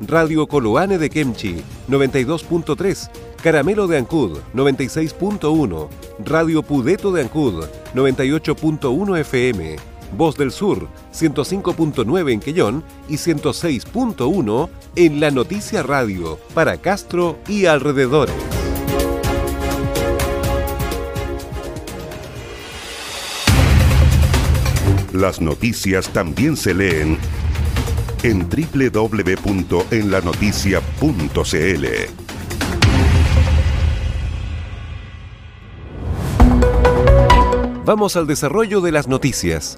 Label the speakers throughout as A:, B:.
A: Radio Coloane de Kemchi, 92.3, Caramelo de Ancud, 96.1, Radio Pudeto de Ancud, 98.1 FM, Voz del Sur, 105.9 en Quellón y 106.1 en La Noticia Radio, para Castro y alrededores.
B: Las noticias también se leen en www.enlanoticia.cl.
A: Vamos al desarrollo de las noticias.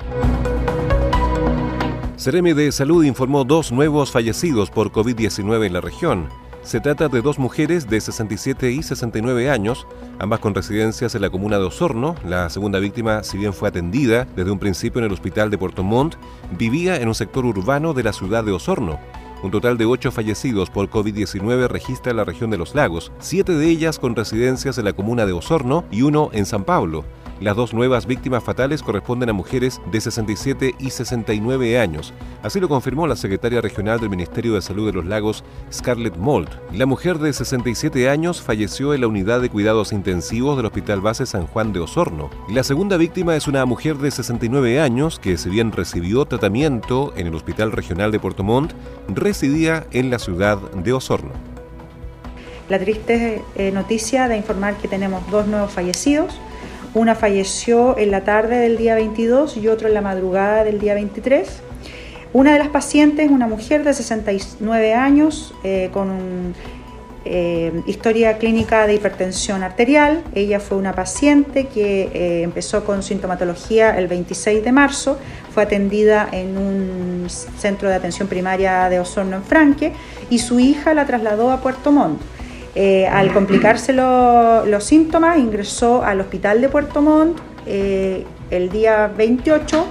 A: Cereme de Salud informó dos nuevos fallecidos por COVID-19 en la región. Se trata de dos mujeres de 67 y 69 años, ambas con residencias en la comuna de Osorno. La segunda víctima, si bien fue atendida desde un principio en el hospital de Puerto Montt, vivía en un sector urbano de la ciudad de Osorno. Un total de ocho fallecidos por COVID-19 registra la región de los lagos, siete de ellas con residencias en la comuna de Osorno y uno en San Pablo. Las dos nuevas víctimas fatales corresponden a mujeres de 67 y 69 años. Así lo confirmó la secretaria regional del Ministerio de Salud de los Lagos, Scarlett Mold. La mujer de 67 años falleció en la unidad de cuidados intensivos del Hospital Base San Juan de Osorno. La segunda víctima es una mujer de 69 años que, si bien recibió tratamiento en el Hospital Regional de Puerto Montt, residía en la ciudad de Osorno.
C: La triste eh, noticia de informar que tenemos dos nuevos fallecidos una falleció en la tarde del día 22 y otro en la madrugada del día 23. Una de las pacientes, una mujer de 69 años eh, con eh, historia clínica de hipertensión arterial. Ella fue una paciente que eh, empezó con sintomatología el 26 de marzo, fue atendida en un centro de atención primaria de Osorno en Franque y su hija la trasladó a Puerto Montt. Eh, al complicarse los síntomas, ingresó al hospital de Puerto Montt eh, el día 28,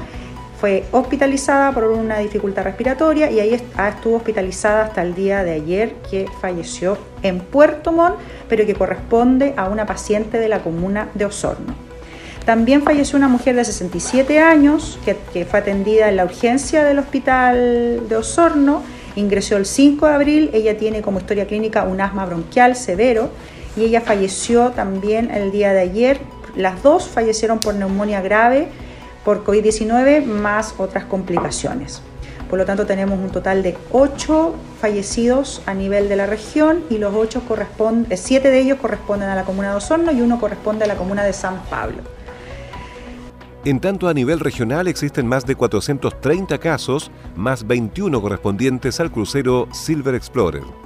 C: fue hospitalizada por una dificultad respiratoria y ahí ah, estuvo hospitalizada hasta el día de ayer que falleció en Puerto Montt, pero que corresponde a una paciente de la comuna de Osorno. También falleció una mujer de 67 años que, que fue atendida en la urgencia del hospital de Osorno Ingresó el 5 de abril, ella tiene como historia clínica un asma bronquial severo y ella falleció también el día de ayer. Las dos fallecieron por neumonía grave, por COVID-19, más otras complicaciones. Por lo tanto, tenemos un total de 8 fallecidos a nivel de la región y los ocho corresponden, 7 de ellos corresponden a la comuna de Osorno y uno corresponde a la comuna de San Pablo.
A: En tanto, a nivel regional existen más de 430 casos, más 21 correspondientes al crucero Silver Explorer.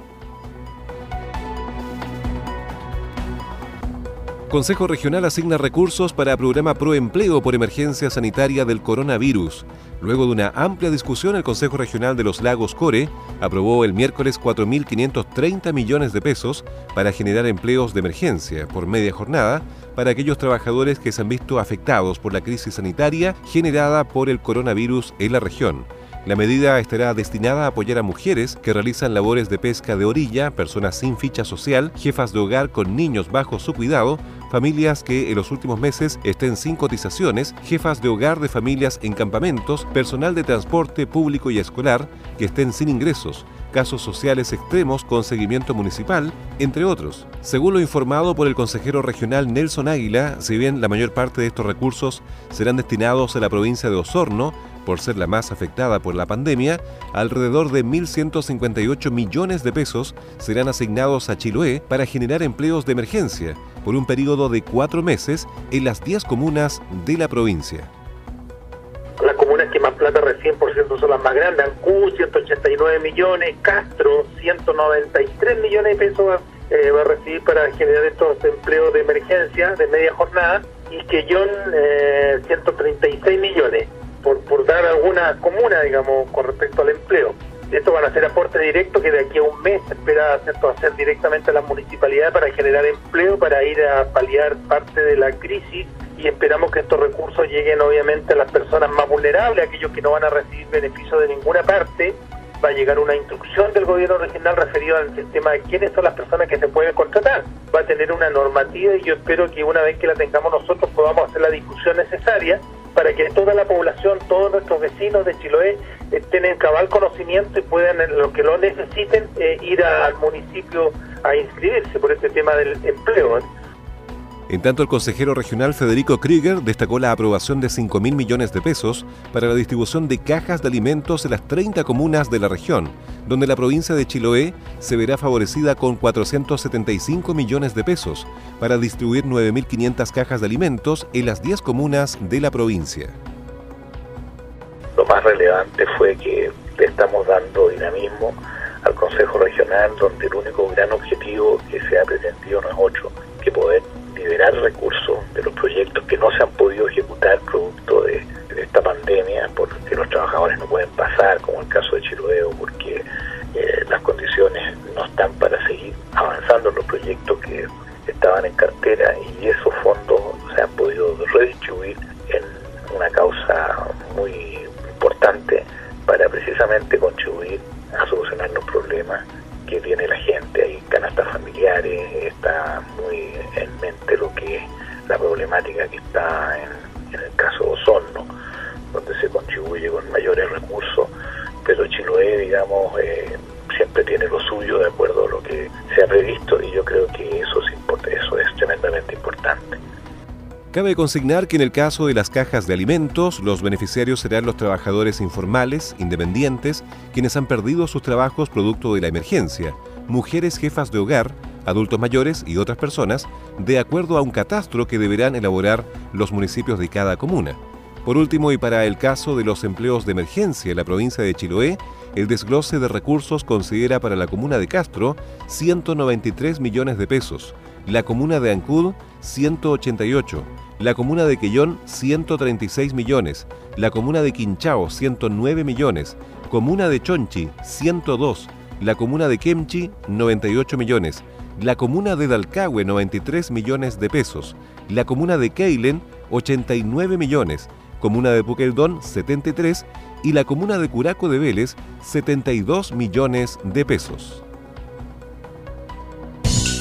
A: Consejo Regional asigna recursos para programa Proempleo por emergencia sanitaria del coronavirus. Luego de una amplia discusión, el Consejo Regional de los Lagos Core aprobó el miércoles 4.530 millones de pesos para generar empleos de emergencia por media jornada para aquellos trabajadores que se han visto afectados por la crisis sanitaria generada por el coronavirus en la región. La medida estará destinada a apoyar a mujeres que realizan labores de pesca de orilla, personas sin ficha social, jefas de hogar con niños bajo su cuidado, familias que en los últimos meses estén sin cotizaciones, jefas de hogar de familias en campamentos, personal de transporte público y escolar que estén sin ingresos, casos sociales extremos con seguimiento municipal, entre otros. Según lo informado por el consejero regional Nelson Águila, si bien la mayor parte de estos recursos serán destinados a la provincia de Osorno, por ser la más afectada por la pandemia, alrededor de 1.158 millones de pesos serán asignados a Chiloé para generar empleos de emergencia por un periodo de cuatro meses en las 10 comunas de la provincia.
D: Las comunas que más plata recién, por cierto, son las más grandes. Ancú, 189 millones, Castro, 193 millones de pesos eh, va a recibir para generar estos empleos de emergencia de media jornada y Quellón eh, 136 millones por dar alguna comuna, digamos, con respecto al empleo. Estos van a ser aportes directos que de aquí a un mes se espera hacer, directamente a las municipalidades para generar empleo, para ir a paliar parte de la crisis y esperamos que estos recursos lleguen obviamente a las personas más vulnerables, aquellos que no van a recibir beneficio de ninguna parte. Va a llegar una instrucción del gobierno regional referido al sistema de quiénes son las personas que se pueden contratar. Va a tener una normativa y yo espero que una vez que la tengamos nosotros podamos hacer la discusión necesaria para que toda la población, todos nuestros vecinos de Chiloé estén en cabal conocimiento y puedan, lo que lo necesiten, eh, ir al municipio a inscribirse por este tema del empleo.
A: En tanto, el consejero regional Federico Krieger destacó la aprobación de 5 mil millones de pesos para la distribución de cajas de alimentos en las 30 comunas de la región, donde la provincia de Chiloé se verá favorecida con 475 millones de pesos para distribuir 9.500 cajas de alimentos en las 10 comunas de la provincia.
E: Lo más relevante fue que le estamos dando dinamismo al Consejo Regional, donde el único gran objetivo que se ha pretendido no es otro que poder liberar recursos de los proyectos que no se han podido ejecutar producto de, esta pandemia, porque los trabajadores no pueden pasar, como el caso de Chirueo, porque eh, las condiciones no están para seguir avanzando en los proyectos que estaban en cartera y esos fondos se han podido redistribuir en una causa
A: Cabe consignar que en el caso de las cajas de alimentos, los beneficiarios serán los trabajadores informales, independientes, quienes han perdido sus trabajos producto de la emergencia, mujeres jefas de hogar, adultos mayores y otras personas, de acuerdo a un catastro que deberán elaborar los municipios de cada comuna. Por último, y para el caso de los empleos de emergencia en la provincia de Chiloé, el desglose de recursos considera para la comuna de Castro 193 millones de pesos, la comuna de Ancud 188, la comuna de Quellón 136 millones, la comuna de Quinchao 109 millones, comuna de Chonchi 102, la comuna de Kemchi 98 millones, la comuna de Dalcahue 93 millones de pesos, la comuna de Keilen 89 millones, comuna de Puqueldón 73 y la comuna de Curaco de Vélez 72 millones de pesos.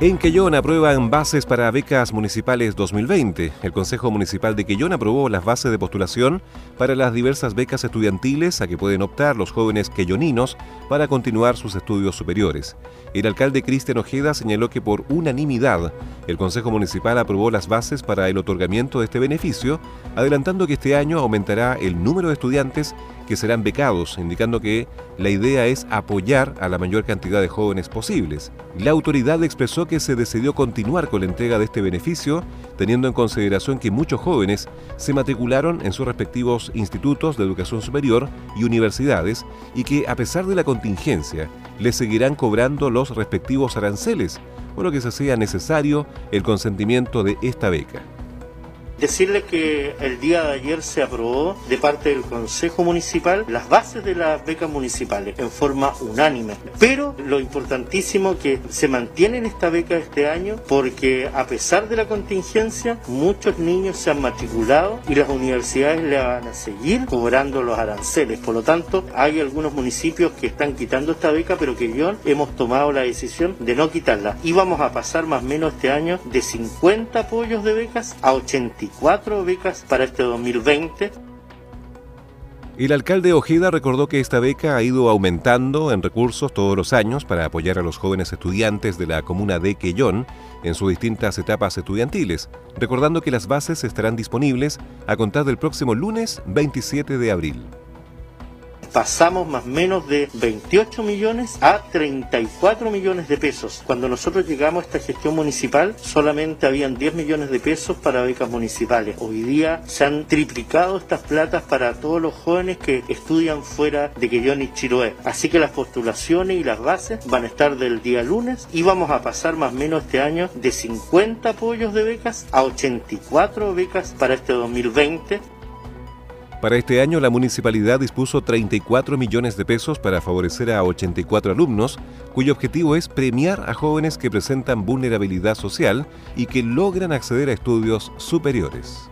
A: En Quellón aprueban bases para becas municipales 2020. El Consejo Municipal de Quellón aprobó las bases de postulación para las diversas becas estudiantiles a que pueden optar los jóvenes quelloninos para continuar sus estudios superiores. El alcalde Cristian Ojeda señaló que por unanimidad el Consejo Municipal aprobó las bases para el otorgamiento de este beneficio, adelantando que este año aumentará el número de estudiantes que serán becados, indicando que la idea es apoyar a la mayor cantidad de jóvenes posibles. La autoridad expresó que se decidió continuar con la entrega de este beneficio, teniendo en consideración que muchos jóvenes se matricularon en sus respectivos institutos de educación superior y universidades y que a pesar de la contingencia les seguirán cobrando los respectivos aranceles, por lo que se hacía necesario el consentimiento de esta beca.
F: Decirle que el día de ayer se aprobó de parte del Consejo Municipal las bases de las becas municipales en forma unánime. Pero lo importantísimo que se mantiene en esta beca este año porque a pesar de la contingencia muchos niños se han matriculado y las universidades le van a seguir cobrando los aranceles. Por lo tanto, hay algunos municipios que están quitando esta beca, pero que yo hemos tomado la decisión de no quitarla. Y vamos a pasar más o menos este año de 50 apoyos de becas a 80 cuatro becas para este 2020.
A: El alcalde Ojeda recordó que esta beca ha ido aumentando en recursos todos los años para apoyar a los jóvenes estudiantes de la comuna de Quellón en sus distintas etapas estudiantiles, recordando que las bases estarán disponibles a contar del próximo lunes 27 de abril
F: pasamos más o menos de 28 millones a 34 millones de pesos. Cuando nosotros llegamos a esta gestión municipal, solamente habían 10 millones de pesos para becas municipales. Hoy día se han triplicado estas platas para todos los jóvenes que estudian fuera de Quellón y Chiloé. Así que las postulaciones y las bases van a estar del día lunes y vamos a pasar más o menos este año de 50 apoyos de becas a 84 becas para este 2020
A: para este año, la municipalidad dispuso 34 millones de pesos para favorecer a 84 alumnos, cuyo objetivo es premiar a jóvenes que presentan vulnerabilidad social y que logran acceder a estudios superiores.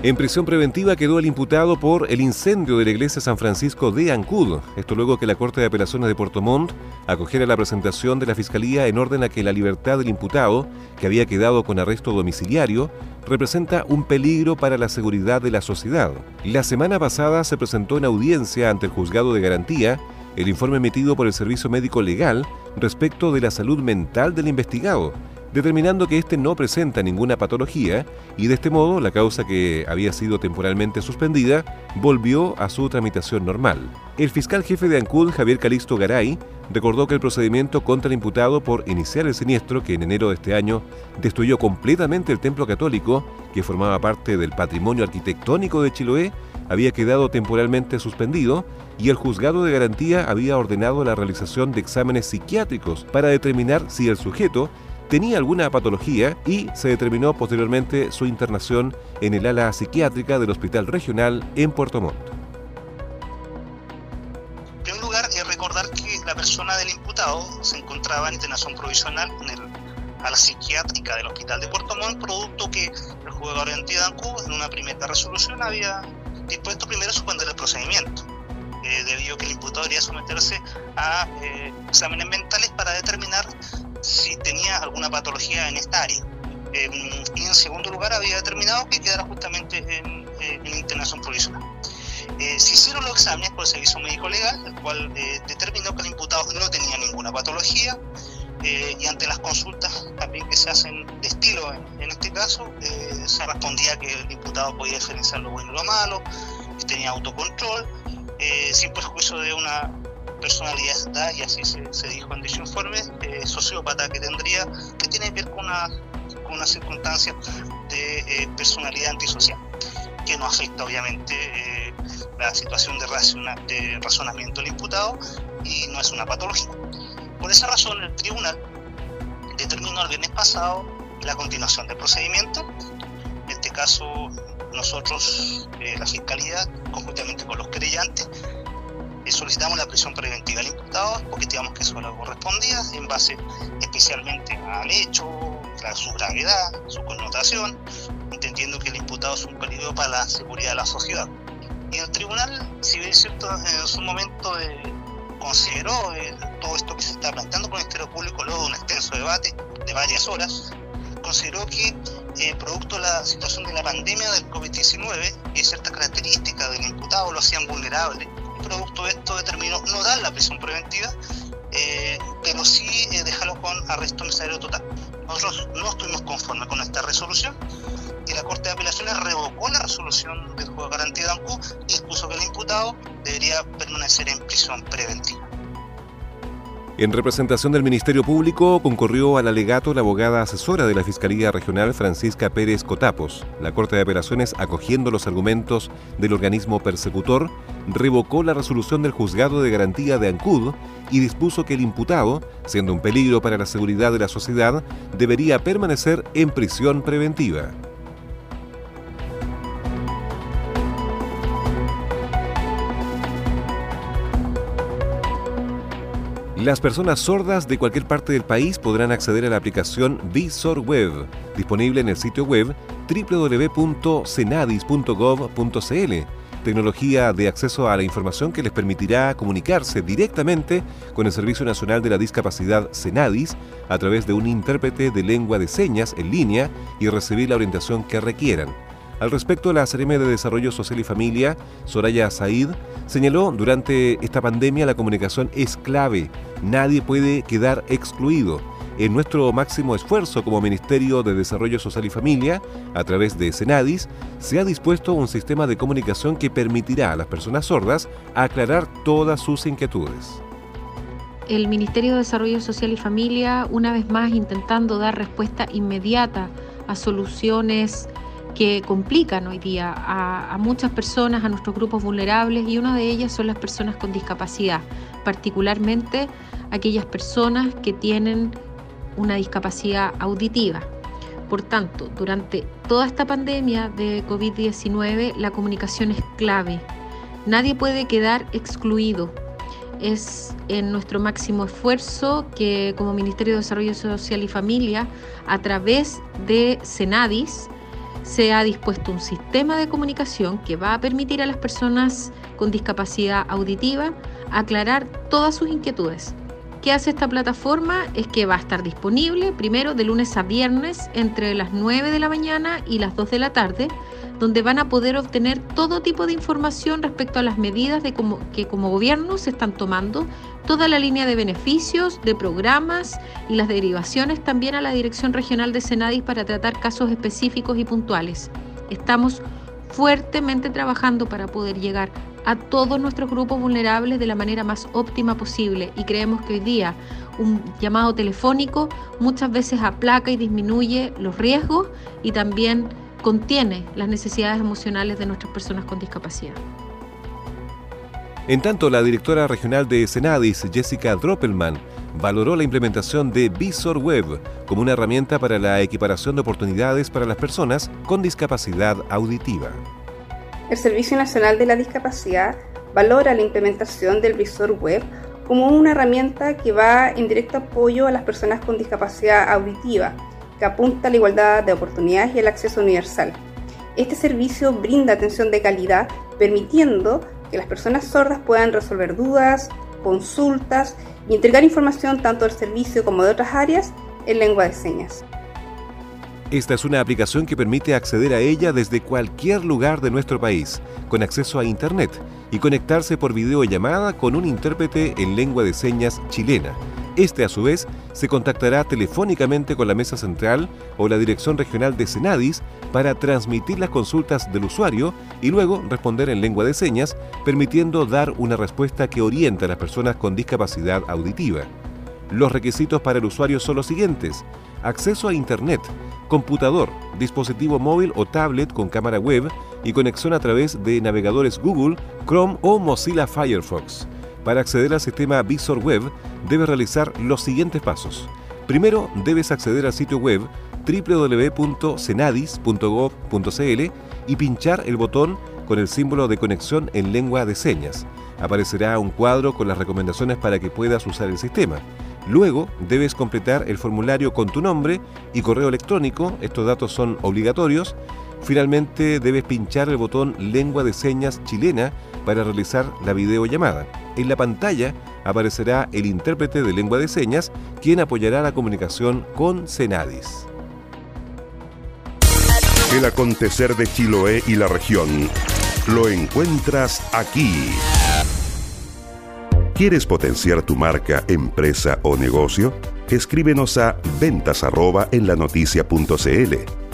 A: En prisión preventiva quedó el imputado por el incendio de la iglesia San Francisco de Ancud. Esto luego que la Corte de Apelaciones de Puerto Montt acogiera la presentación de la Fiscalía en orden a que la libertad del imputado, que había quedado con arresto domiciliario, representa un peligro para la seguridad de la sociedad. La semana pasada se presentó en audiencia ante el juzgado de garantía el informe emitido por el Servicio Médico Legal respecto de la salud mental del investigado determinando que éste no presenta ninguna patología y de este modo la causa que había sido temporalmente suspendida volvió a su tramitación normal. El fiscal jefe de Ancud, Javier Calixto Garay, recordó que el procedimiento contra el imputado por iniciar el siniestro que en enero de este año destruyó completamente el templo católico que formaba parte del patrimonio arquitectónico de Chiloé había quedado temporalmente suspendido y el juzgado de garantía había ordenado la realización de exámenes psiquiátricos para determinar si el sujeto tenía alguna patología y se determinó posteriormente su internación en el ala psiquiátrica del Hospital Regional en Puerto Montt.
G: En primer lugar, es recordar que la persona del imputado se encontraba en internación provisional en el ala psiquiátrica del Hospital de Puerto Montt, producto que el jugador de Cuba en una primera resolución había dispuesto primero suspender el procedimiento. Eh, debido a que el imputado debería someterse a eh, exámenes mentales para determinar si tenía alguna patología en esta área. Em, y en segundo lugar había determinado que quedara justamente en, en internación provisional. Eh, se hicieron los exámenes por el servicio médico legal, el cual eh, determinó que el imputado no tenía ninguna patología eh, y ante las consultas también que se hacen de estilo en, en este caso, se respondía que el imputado podía diferenciar lo bueno y lo malo, que tenía autocontrol, sin perjuicio de una personalidad y así se, dijo en dicho informe, eh, sociópata que tendría, que tiene que ver con una, con una circunstancia de eh, personalidad antisocial, que no afecta obviamente eh, la situación de, de razonamiento del imputado y no es una patología. Por esa razón, el tribunal determinó el viernes pasado la continuación del procedimiento. En este caso, nosotros, la Fiscalía, conjuntamente con los querellantes, solicitamos la prisión preventiva al imputado porque digamos que le correspondía en base especialmente al hecho, a su gravedad, su connotación, entendiendo que el imputado es un peligro para la seguridad de la sociedad. Y el tribunal, si bien es cierto, en su momento eh, consideró eh, todo esto que se está planteando por el Ministerio Público luego de un extenso debate de varias horas, consideró que eh, producto de la situación de la pandemia del COVID-19 y ciertas características del imputado lo hacían vulnerable producto de esto determinó no dar la prisión preventiva, eh, pero sí eh, dejarlo con arresto necesario total. Nosotros no estuvimos conformes con esta resolución y la Corte de Apelaciones revocó la resolución del juego de garantía de ANCU y expuso que el imputado debería permanecer en prisión preventiva.
A: En representación del Ministerio Público concurrió al alegato la abogada asesora de la Fiscalía Regional Francisca Pérez Cotapos. La Corte de Apelaciones, acogiendo los argumentos del organismo persecutor, revocó la resolución del juzgado de garantía de Ancud y dispuso que el imputado, siendo un peligro para la seguridad de la sociedad, debería permanecer en prisión preventiva. Las personas sordas de cualquier parte del país podrán acceder a la aplicación Visor Web, disponible en el sitio web www.cenadis.gov.cl, tecnología de acceso a la información que les permitirá comunicarse directamente con el Servicio Nacional de la Discapacidad Cenadis a través de un intérprete de lengua de señas en línea y recibir la orientación que requieran. Al respecto, la CRM de Desarrollo Social y Familia, Soraya Said, señaló durante esta pandemia la comunicación es clave. Nadie puede quedar excluido. En nuestro máximo esfuerzo como Ministerio de Desarrollo Social y Familia, a través de Senadis, se ha dispuesto un sistema de comunicación que permitirá a las personas sordas aclarar todas sus inquietudes
H: el Ministerio de Desarrollo Social y Familia, una vez más intentando dar respuesta inmediata a soluciones que complican hoy día a, muchas personas, a nuestros grupos vulnerables, y una de ellas son las personas con discapacidad, particularmente aquellas personas que tienen una discapacidad auditiva. Por tanto, durante toda esta pandemia de COVID-19, la comunicación es clave. Nadie puede quedar excluido es en nuestro máximo esfuerzo que como Ministerio de Desarrollo Social y Familia, a través de Senadis, se ha dispuesto un sistema de comunicación que va a permitir a las personas con discapacidad auditiva aclarar todas sus inquietudes. ¿Qué hace esta plataforma? Es que va a estar disponible primero de lunes a viernes entre las 9 de la mañana y las 2 de la tarde donde van a poder obtener todo tipo de información respecto a las medidas que como gobierno se están tomando, toda la línea de beneficios, de programas y las derivaciones también a la Dirección Regional de Senadis para tratar casos específicos y puntuales. Estamos fuertemente trabajando para poder llegar a todos nuestros grupos vulnerables de la manera más óptima posible y creemos que hoy día un llamado telefónico muchas veces aplaca y disminuye los riesgos y también contiene las necesidades emocionales de nuestras personas con discapacidad.
A: En tanto, la directora regional de Senadis, Jessica Droppelman, valoró la implementación de Visor Web como una herramienta para la equiparación de oportunidades para las personas con discapacidad auditiva.
I: El Servicio Nacional de la Discapacidad valora la implementación del Visor Web como una herramienta que va en directo apoyo a las personas con discapacidad auditiva que apunta a la igualdad de oportunidades y el acceso universal. Este servicio brinda atención de calidad, permitiendo que las personas sordas puedan resolver dudas, consultas y entregar información tanto del servicio como de otras áreas en lengua de señas.
A: Esta es una aplicación que permite acceder a ella desde cualquier lugar de nuestro país, con acceso a Internet y conectarse por videollamada con un intérprete en lengua de señas chilena este, a su vez, se contactará telefónicamente con la mesa central o la dirección regional de Senadis para transmitir las consultas del usuario y luego responder en lengua de señas, permitiendo dar una respuesta que orienta a las personas con discapacidad auditiva. Los requisitos para el usuario son los siguientes. Acceso a Internet, computador, dispositivo móvil o tablet con cámara web y conexión a través de navegadores Google, Chrome o Mozilla Firefox. Para acceder al sistema Visor Web, debes realizar los siguientes pasos. Primero, debes acceder al sitio web www.senadis.gov.cl y pinchar el botón con el símbolo de conexión en lengua de señas. Aparecerá un cuadro con las recomendaciones para que puedas usar el sistema. Luego debes completar el formulario con tu nombre y correo electrónico, estos datos son obligatorios. Finalmente debes pinchar el botón lengua de señas chilena para realizar la videollamada. En la pantalla aparecerá el intérprete de lengua de señas, quien apoyará la comunicación con Senadis.
B: El acontecer de Chiloé y la región lo encuentras aquí. ¿Quieres potenciar tu marca, empresa o negocio? Escríbenos a ventas en la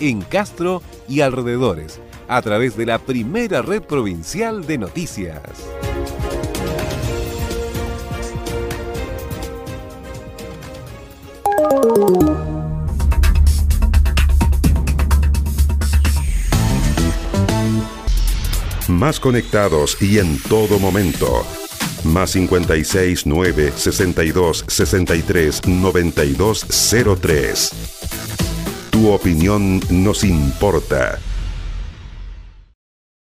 A: en Castro y alrededores a través de la primera red provincial de noticias.
B: Más conectados y en todo momento. Más 56 9 62 63 92 03. Tu opinión nos importa.